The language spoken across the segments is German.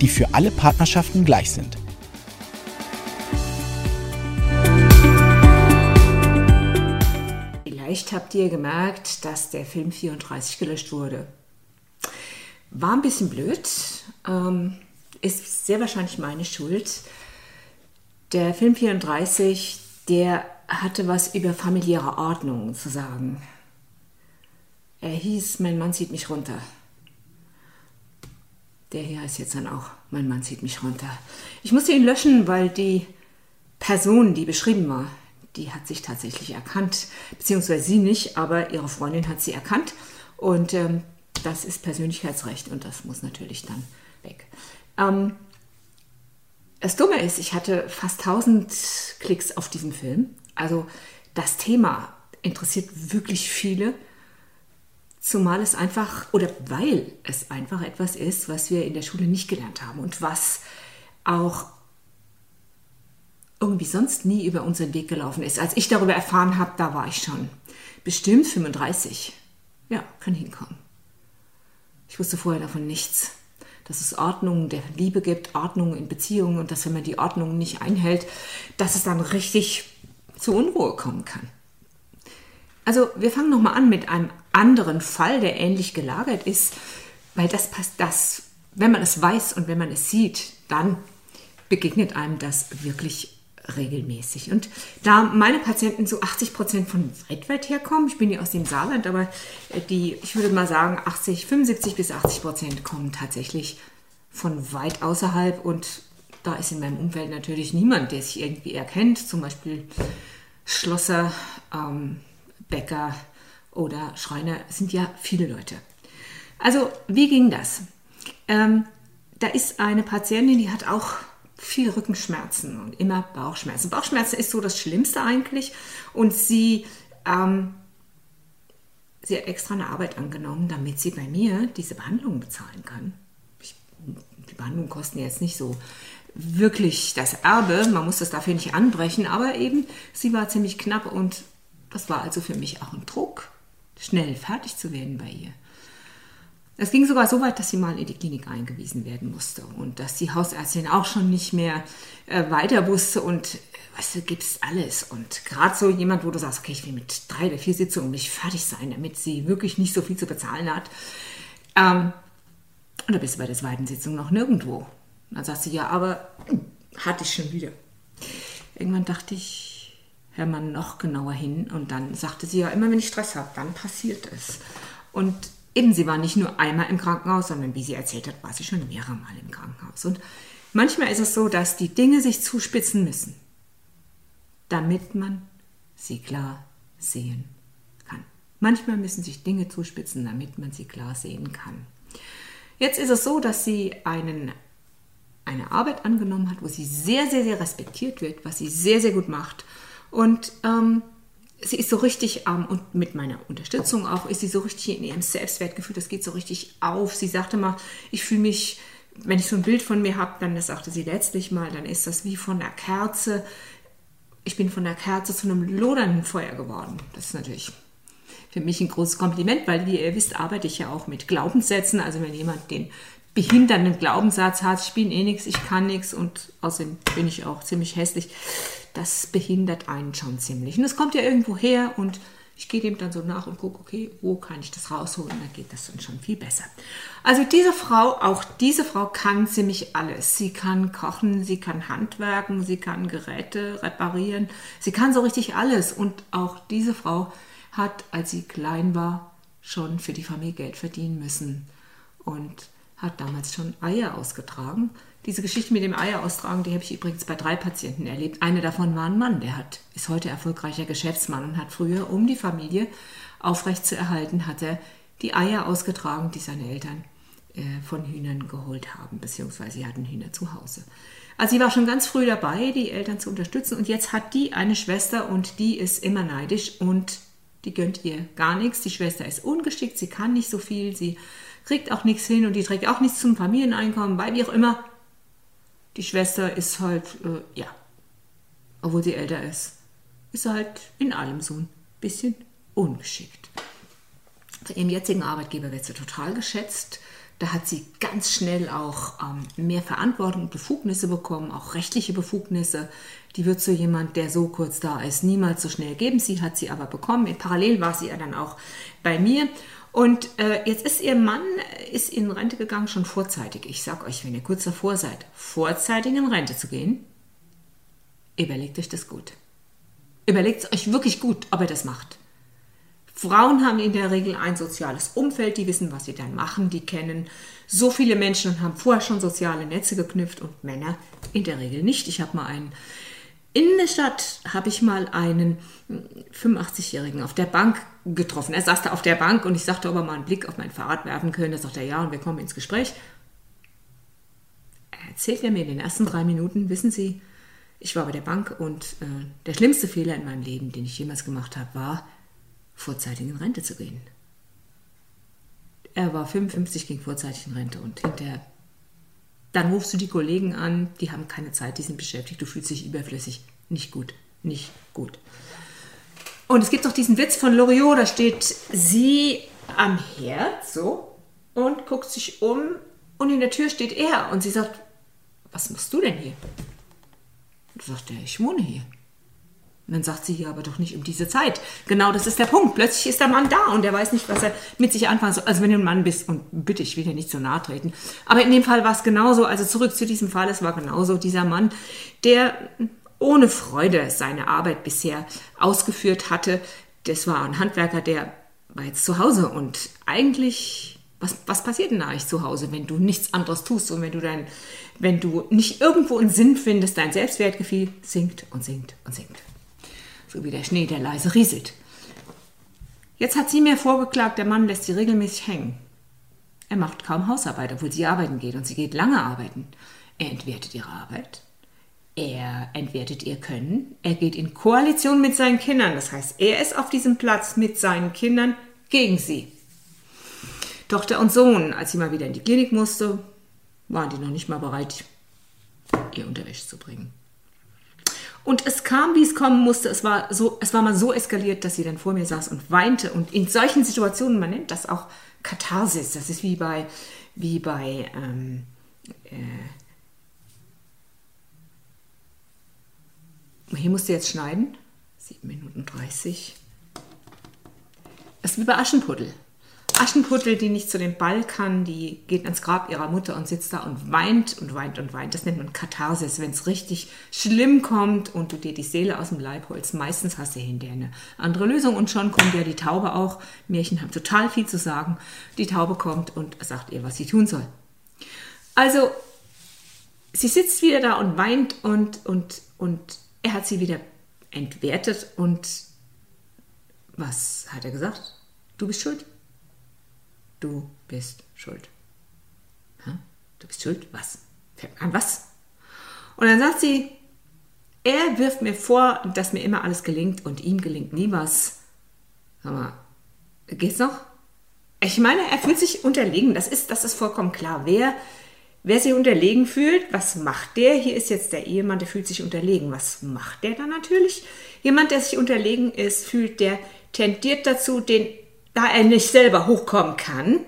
die für alle Partnerschaften gleich sind. Vielleicht habt ihr gemerkt, dass der Film 34 gelöscht wurde. War ein bisschen blöd, ähm, ist sehr wahrscheinlich meine Schuld. Der Film 34, der hatte was über familiäre Ordnung zu sagen. Er hieß Mein Mann zieht mich runter. Der hier heißt jetzt dann auch Mein Mann zieht mich runter. Ich musste ihn löschen, weil die Person, die beschrieben war, die hat sich tatsächlich erkannt. Beziehungsweise sie nicht, aber ihre Freundin hat sie erkannt. Und ähm, das ist Persönlichkeitsrecht und das muss natürlich dann weg. Ähm, das Dumme ist, ich hatte fast 1000 Klicks auf diesen Film. Also das Thema interessiert wirklich viele. Zumal es einfach, oder weil es einfach etwas ist, was wir in der Schule nicht gelernt haben und was auch irgendwie sonst nie über unseren Weg gelaufen ist. Als ich darüber erfahren habe, da war ich schon bestimmt 35. Ja, kann hinkommen. Ich wusste vorher davon nichts. Dass es Ordnung der Liebe gibt, Ordnung in Beziehungen und dass wenn man die Ordnung nicht einhält, dass es dann richtig zu Unruhe kommen kann. Also wir fangen nochmal an mit einem anderen Fall, der ähnlich gelagert ist, weil das passt, das, wenn man es weiß und wenn man es sieht, dann begegnet einem das wirklich regelmäßig. Und da meine Patienten zu 80 Prozent von weit herkommen, ich bin ja aus dem Saarland, aber die, ich würde mal sagen, 80, 75 bis 80 Prozent kommen tatsächlich von weit außerhalb und da ist in meinem Umfeld natürlich niemand, der sich irgendwie erkennt, zum Beispiel Schlosser, ähm, Bäcker oder Schreiner, sind ja viele Leute. Also, wie ging das? Ähm, da ist eine Patientin, die hat auch viel Rückenschmerzen und immer Bauchschmerzen. Bauchschmerzen ist so das Schlimmste eigentlich. Und sie, ähm, sie hat extra eine Arbeit angenommen, damit sie bei mir diese Behandlung bezahlen kann. Ich, die Behandlungen kosten jetzt nicht so wirklich das Erbe, man muss das dafür nicht anbrechen, aber eben sie war ziemlich knapp und das war also für mich auch ein Druck, schnell fertig zu werden bei ihr. Es ging sogar so weit, dass sie mal in die Klinik eingewiesen werden musste und dass die Hausärztin auch schon nicht mehr äh, weiter wusste und weißt du, gibt's alles. Und gerade so jemand, wo du sagst, okay, ich will mit drei oder vier Sitzungen nicht fertig sein, damit sie wirklich nicht so viel zu bezahlen hat. Ähm, und da bist du bei der zweiten Sitzung noch nirgendwo. Dann sagt sie, ja, aber hatte ich schon wieder. Irgendwann dachte ich, hör mal noch genauer hin. Und dann sagte sie ja immer, wenn ich Stress habe, dann passiert es. Und eben, sie war nicht nur einmal im Krankenhaus, sondern wie sie erzählt hat, war sie schon mehrere Mal im Krankenhaus. Und manchmal ist es so, dass die Dinge sich zuspitzen müssen, damit man sie klar sehen kann. Manchmal müssen sich Dinge zuspitzen, damit man sie klar sehen kann. Jetzt ist es so, dass sie einen, eine Arbeit angenommen hat, wo sie sehr, sehr, sehr respektiert wird, was sie sehr, sehr gut macht und ähm, sie ist so richtig, ähm, und mit meiner Unterstützung auch, ist sie so richtig in ihrem Selbstwertgefühl, das geht so richtig auf. Sie sagte mal, ich fühle mich, wenn ich so ein Bild von mir habe, dann, das sagte sie letztlich mal, dann ist das wie von einer Kerze. Ich bin von der Kerze zu einem lodernden Feuer geworden. Das ist natürlich für mich ein großes Kompliment, weil, wie ihr wisst, arbeite ich ja auch mit Glaubenssätzen. Also wenn jemand den behindernden Glaubenssatz hat, ich bin eh nichts, ich kann nichts und außerdem bin ich auch ziemlich hässlich, das behindert einen schon ziemlich. Und es kommt ja irgendwo her und ich gehe dem dann so nach und gucke, okay, wo kann ich das rausholen? Da geht das dann schon viel besser. Also diese Frau, auch diese Frau kann ziemlich alles. Sie kann kochen, sie kann handwerken, sie kann Geräte reparieren, sie kann so richtig alles. Und auch diese Frau hat, als sie klein war, schon für die Familie Geld verdienen müssen und hat damals schon Eier ausgetragen diese Geschichte mit dem Eier austragen, die habe ich übrigens bei drei Patienten erlebt. Eine davon war ein Mann, der hat, ist heute erfolgreicher Geschäftsmann und hat früher, um die Familie aufrechtzuerhalten, hat er die Eier ausgetragen, die seine Eltern äh, von Hühnern geholt haben, beziehungsweise sie hatten Hühner zu Hause. Also sie war schon ganz früh dabei, die Eltern zu unterstützen und jetzt hat die eine Schwester und die ist immer neidisch und die gönnt ihr gar nichts. Die Schwester ist ungeschickt, sie kann nicht so viel, sie kriegt auch nichts hin und die trägt auch nichts zum Familieneinkommen bei, wie auch immer. Die Schwester ist halt, äh, ja, obwohl sie älter ist, ist halt in allem so ein bisschen ungeschickt. Von ihrem jetzigen Arbeitgeber wird sie total geschätzt. Da hat sie ganz schnell auch ähm, mehr Verantwortung und Befugnisse bekommen, auch rechtliche Befugnisse. Die wird so jemand, der so kurz da ist, niemals so schnell geben. Sie hat sie aber bekommen. Parallel war sie ja dann auch bei mir. Und äh, jetzt ist ihr Mann ist in Rente gegangen, schon vorzeitig. Ich sag euch, wenn ihr kurz davor seid, vorzeitig in Rente zu gehen, überlegt euch das gut. Überlegt es euch wirklich gut, ob ihr das macht. Frauen haben in der Regel ein soziales Umfeld, die wissen, was sie dann machen, die kennen so viele Menschen und haben vorher schon soziale Netze geknüpft und Männer in der Regel nicht. Ich habe mal einen in der Stadt habe ich mal einen 85-Jährigen auf der Bank getroffen. Er saß da auf der Bank und ich sagte, ob er mal einen Blick auf mein Fahrrad werfen könnte. Da sagte er ja und wir kommen ins Gespräch. Er erzählt mir in den ersten drei Minuten, wissen Sie, ich war bei der Bank und äh, der schlimmste Fehler in meinem Leben, den ich jemals gemacht habe, war, vorzeitig in Rente zu gehen. Er war 55, ging vorzeitig in Rente und hinterher, dann rufst du die Kollegen an, die haben keine Zeit, die sind beschäftigt, du fühlst dich überflüssig. Nicht gut, nicht gut. Und es gibt auch diesen Witz von Loriot, da steht sie am Herd, so, und guckt sich um und in der Tür steht er und sie sagt, was machst du denn hier? Und sagt er, ich wohne hier. Und dann sagt sie hier aber doch nicht um diese Zeit. Genau das ist der Punkt. Plötzlich ist der Mann da und der weiß nicht, was er mit sich anfangen soll. Also wenn du ein Mann bist, und bitte, ich will dir nicht so nahe treten. Aber in dem Fall war es genauso, also zurück zu diesem Fall, es war genauso dieser Mann, der ohne Freude seine Arbeit bisher ausgeführt hatte. Das war ein Handwerker, der war jetzt zu Hause und eigentlich, was, was passiert denn eigentlich zu Hause, wenn du nichts anderes tust und wenn du dein, wenn du nicht irgendwo einen Sinn findest, dein Selbstwertgefühl sinkt und sinkt und sinkt so wie der Schnee, der leise rieselt. Jetzt hat sie mir vorgeklagt, der Mann lässt sie regelmäßig hängen. Er macht kaum Hausarbeit, obwohl sie arbeiten geht und sie geht lange arbeiten. Er entwertet ihre Arbeit. Er entwertet ihr Können. Er geht in Koalition mit seinen Kindern. Das heißt, er ist auf diesem Platz mit seinen Kindern gegen sie. Tochter und Sohn, als sie mal wieder in die Klinik musste, waren die noch nicht mal bereit, ihr Unterwäsche zu bringen. Und es kam, wie es kommen musste. Es war, so, es war mal so eskaliert, dass sie dann vor mir saß und weinte. Und in solchen Situationen, man nennt das auch Katharsis. Das ist wie bei, wie bei ähm, äh, hier musst du jetzt schneiden. 7 Minuten 30. Das ist wie bei Aschenputtel. Aschenputtel, die nicht zu dem Ball kann, die geht ans Grab ihrer Mutter und sitzt da und weint und weint und weint. Das nennt man Katharsis, wenn es richtig schlimm kommt und du dir die Seele aus dem Leib holst. Meistens hast du hinterher eine andere Lösung und schon kommt ja die Taube auch. Märchen haben total viel zu sagen. Die Taube kommt und sagt ihr, was sie tun soll. Also, sie sitzt wieder da und weint und, und, und er hat sie wieder entwertet und was hat er gesagt? Du bist schuld du bist schuld. Du bist schuld? Was? An was? Und dann sagt sie, er wirft mir vor, dass mir immer alles gelingt und ihm gelingt nie was. Sag mal, geht's noch? Ich meine, er fühlt sich unterlegen. Das ist, das ist vollkommen klar. Wer, wer sich unterlegen fühlt, was macht der? Hier ist jetzt der Ehemann, der fühlt sich unterlegen. Was macht der dann natürlich? Jemand, der sich unterlegen ist, fühlt, der tendiert dazu, den da er nicht selber hochkommen kann,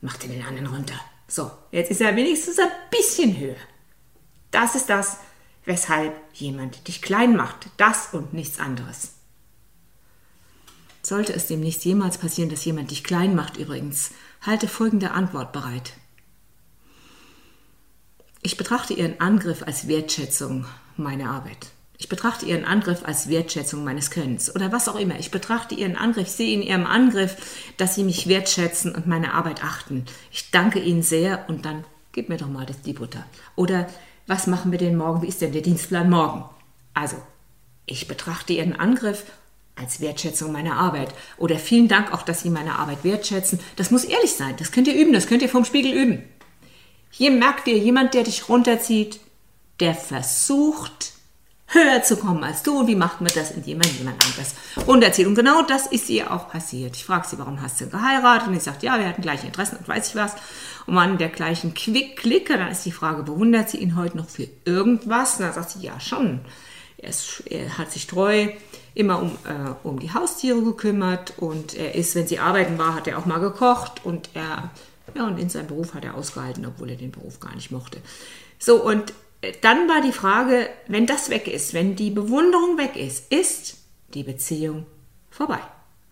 macht er den anderen runter. So, jetzt ist er wenigstens ein bisschen höher. Das ist das, weshalb jemand dich klein macht. Das und nichts anderes. Sollte es demnächst jemals passieren, dass jemand dich klein macht, übrigens, halte folgende Antwort bereit. Ich betrachte Ihren Angriff als Wertschätzung meiner Arbeit. Ich betrachte Ihren Angriff als Wertschätzung meines Könnens oder was auch immer. Ich betrachte Ihren Angriff, sehe in Ihrem Angriff, dass Sie mich wertschätzen und meine Arbeit achten. Ich danke Ihnen sehr und dann gib mir doch mal das, die Butter. Oder was machen wir denn morgen? Wie ist denn der Dienstplan morgen? Also, ich betrachte Ihren Angriff als Wertschätzung meiner Arbeit. Oder vielen Dank auch, dass Sie meine Arbeit wertschätzen. Das muss ehrlich sein. Das könnt ihr üben. Das könnt ihr vom Spiegel üben. Hier merkt ihr, jemand, der dich runterzieht, der versucht, höher zu kommen als du. Und wie macht man das, indem man jemand anderes runterzieht? Und genau das ist ihr auch passiert. Ich frage sie, warum hast du geheiratet? Und sie sagt, ja, wir hatten gleiche Interessen und weiß ich was. Und waren der gleichen Quick-Clicker. Dann ist die Frage, bewundert sie ihn heute noch für irgendwas? Und dann sagt sie, ja, schon. Er, ist, er hat sich treu immer um, äh, um die Haustiere gekümmert und er ist, wenn sie arbeiten war, hat er auch mal gekocht und er, ja, und in seinem Beruf hat er ausgehalten, obwohl er den Beruf gar nicht mochte. So, und dann war die Frage, wenn das weg ist, wenn die Bewunderung weg ist, ist die Beziehung vorbei.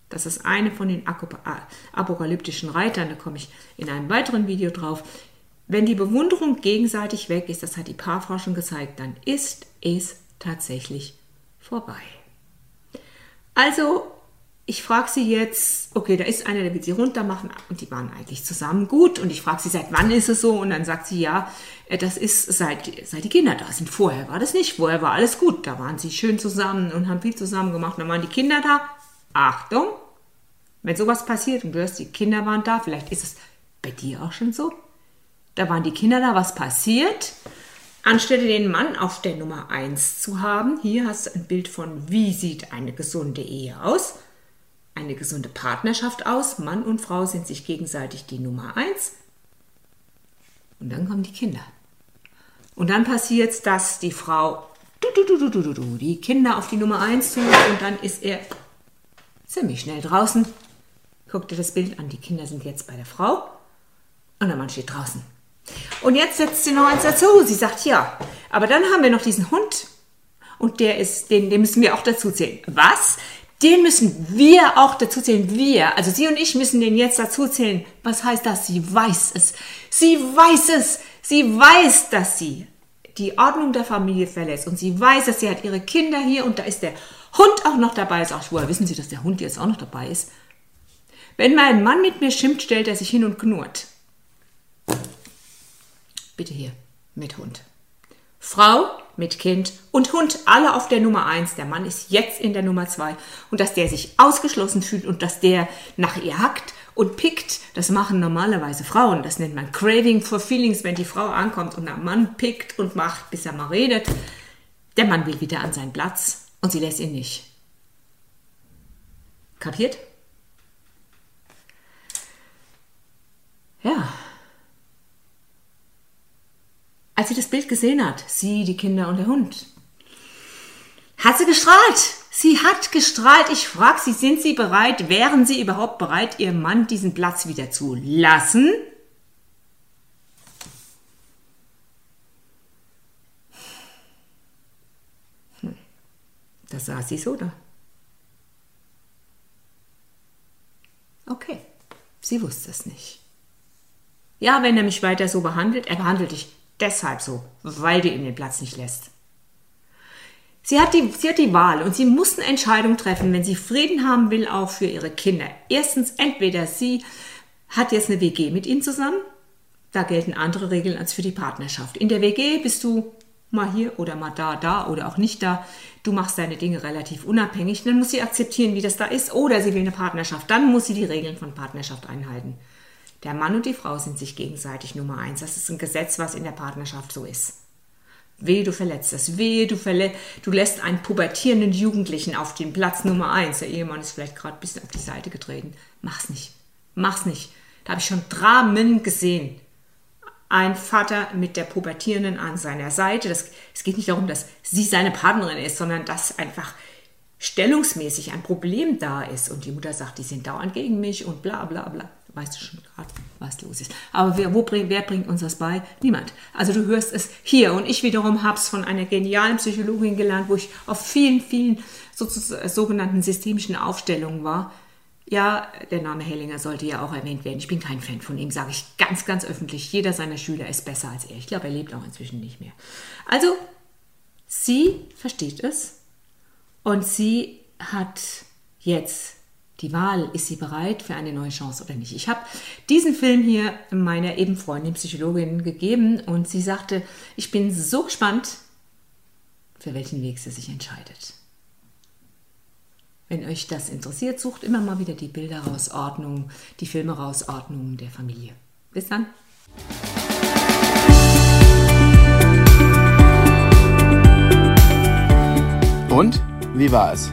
Das ist eine von den apokalyptischen Reitern, da komme ich in einem weiteren Video drauf. Wenn die Bewunderung gegenseitig weg ist, das hat die Paarforschung gezeigt, dann ist es tatsächlich vorbei. Also ich frage sie jetzt, okay, da ist einer, der will sie runter machen und die waren eigentlich zusammen gut und ich frage sie, seit wann ist es so und dann sagt sie, ja, äh, das ist seit, seit die Kinder da sind. Vorher war das nicht, vorher war alles gut, da waren sie schön zusammen und haben viel zusammen gemacht, dann waren die Kinder da. Achtung, wenn sowas passiert und du hörst, die Kinder waren da, vielleicht ist es bei dir auch schon so, da waren die Kinder da, was passiert? Anstelle den Mann auf der Nummer 1 zu haben, hier hast du ein Bild von, wie sieht eine gesunde Ehe aus eine gesunde Partnerschaft aus. Mann und Frau sind sich gegenseitig die Nummer eins. Und dann kommen die Kinder. Und dann passiert es, dass die Frau die Kinder auf die Nummer eins tut und dann ist er ziemlich schnell draußen. Guck dir das Bild an, die Kinder sind jetzt bei der Frau und der Mann steht draußen. Und jetzt setzt sie noch eins dazu. Sie sagt ja, aber dann haben wir noch diesen Hund und der ist, den, den müssen wir auch dazu zählen. Was? Den müssen wir auch dazu zählen. Wir, also sie und ich müssen den jetzt dazu zählen. Was heißt das? Sie weiß es. Sie weiß es. Sie weiß, dass sie die Ordnung der Familie verlässt und sie weiß, dass sie hat ihre Kinder hier und da ist der Hund auch noch dabei. Sag ich, woher wissen Sie, dass der Hund jetzt auch noch dabei ist? Wenn mein Mann mit mir schimpft, stellt er sich hin und knurrt. Bitte hier, mit Hund. Frau mit Kind und Hund alle auf der Nummer 1. Der Mann ist jetzt in der Nummer 2. Und dass der sich ausgeschlossen fühlt und dass der nach ihr hackt und pickt, das machen normalerweise Frauen. Das nennt man Craving for Feelings, wenn die Frau ankommt und der Mann pickt und macht, bis er mal redet. Der Mann will wieder an seinen Platz und sie lässt ihn nicht. Kapiert? Ja, als sie das Bild gesehen hat, sie, die Kinder und der Hund, hat sie gestrahlt. Sie hat gestrahlt. Ich frage sie, sind sie bereit, wären sie überhaupt bereit, ihrem Mann diesen Platz wieder zu lassen? Hm. Da saß sie so da. Okay, sie wusste es nicht. Ja, wenn er mich weiter so behandelt, er behandelt dich deshalb so, weil du ihm den Platz nicht lässt. Sie hat, die, sie hat die Wahl und sie muss eine Entscheidung treffen, wenn sie Frieden haben will, auch für ihre Kinder. Erstens, entweder sie hat jetzt eine WG mit ihm zusammen, da gelten andere Regeln als für die Partnerschaft. In der WG bist du mal hier oder mal da, da oder auch nicht da. Du machst deine Dinge relativ unabhängig. Dann muss sie akzeptieren, wie das da ist. Oder sie will eine Partnerschaft. Dann muss sie die Regeln von Partnerschaft einhalten. Der Mann und die Frau sind sich gegenseitig Nummer eins. Das ist ein Gesetz, was in der Partnerschaft so ist. Wehe, du verletzt das. Wehe, du, verle du lässt einen pubertierenden Jugendlichen auf den Platz Nummer eins. Der Ehemann ist vielleicht gerade ein bisschen auf die Seite getreten. Mach's nicht. Mach's nicht. Da habe ich schon Dramen gesehen. Ein Vater mit der Pubertierenden an seiner Seite. Das, es geht nicht darum, dass sie seine Partnerin ist, sondern dass einfach stellungsmäßig ein Problem da ist. Und die Mutter sagt, die sind dauernd gegen mich und bla bla bla weißt du schon gerade, was los ist. Aber wer, wo wer bringt uns das bei? Niemand. Also du hörst es hier und ich wiederum habe es von einer genialen Psychologin gelernt, wo ich auf vielen, vielen sogenannten systemischen Aufstellungen war. Ja, der Name Hellinger sollte ja auch erwähnt werden. Ich bin kein Fan von ihm, sage ich ganz, ganz öffentlich. Jeder seiner Schüler ist besser als er. Ich glaube, er lebt auch inzwischen nicht mehr. Also, sie versteht es und sie hat jetzt die Wahl, ist sie bereit für eine neue Chance oder nicht. Ich habe diesen Film hier meiner eben Freundin Psychologin gegeben und sie sagte, ich bin so gespannt, für welchen Weg sie sich entscheidet. Wenn euch das interessiert, sucht immer mal wieder die Bilder raus, Ordnung, die Filme raus, Ordnung der Familie. Bis dann. Und wie war es?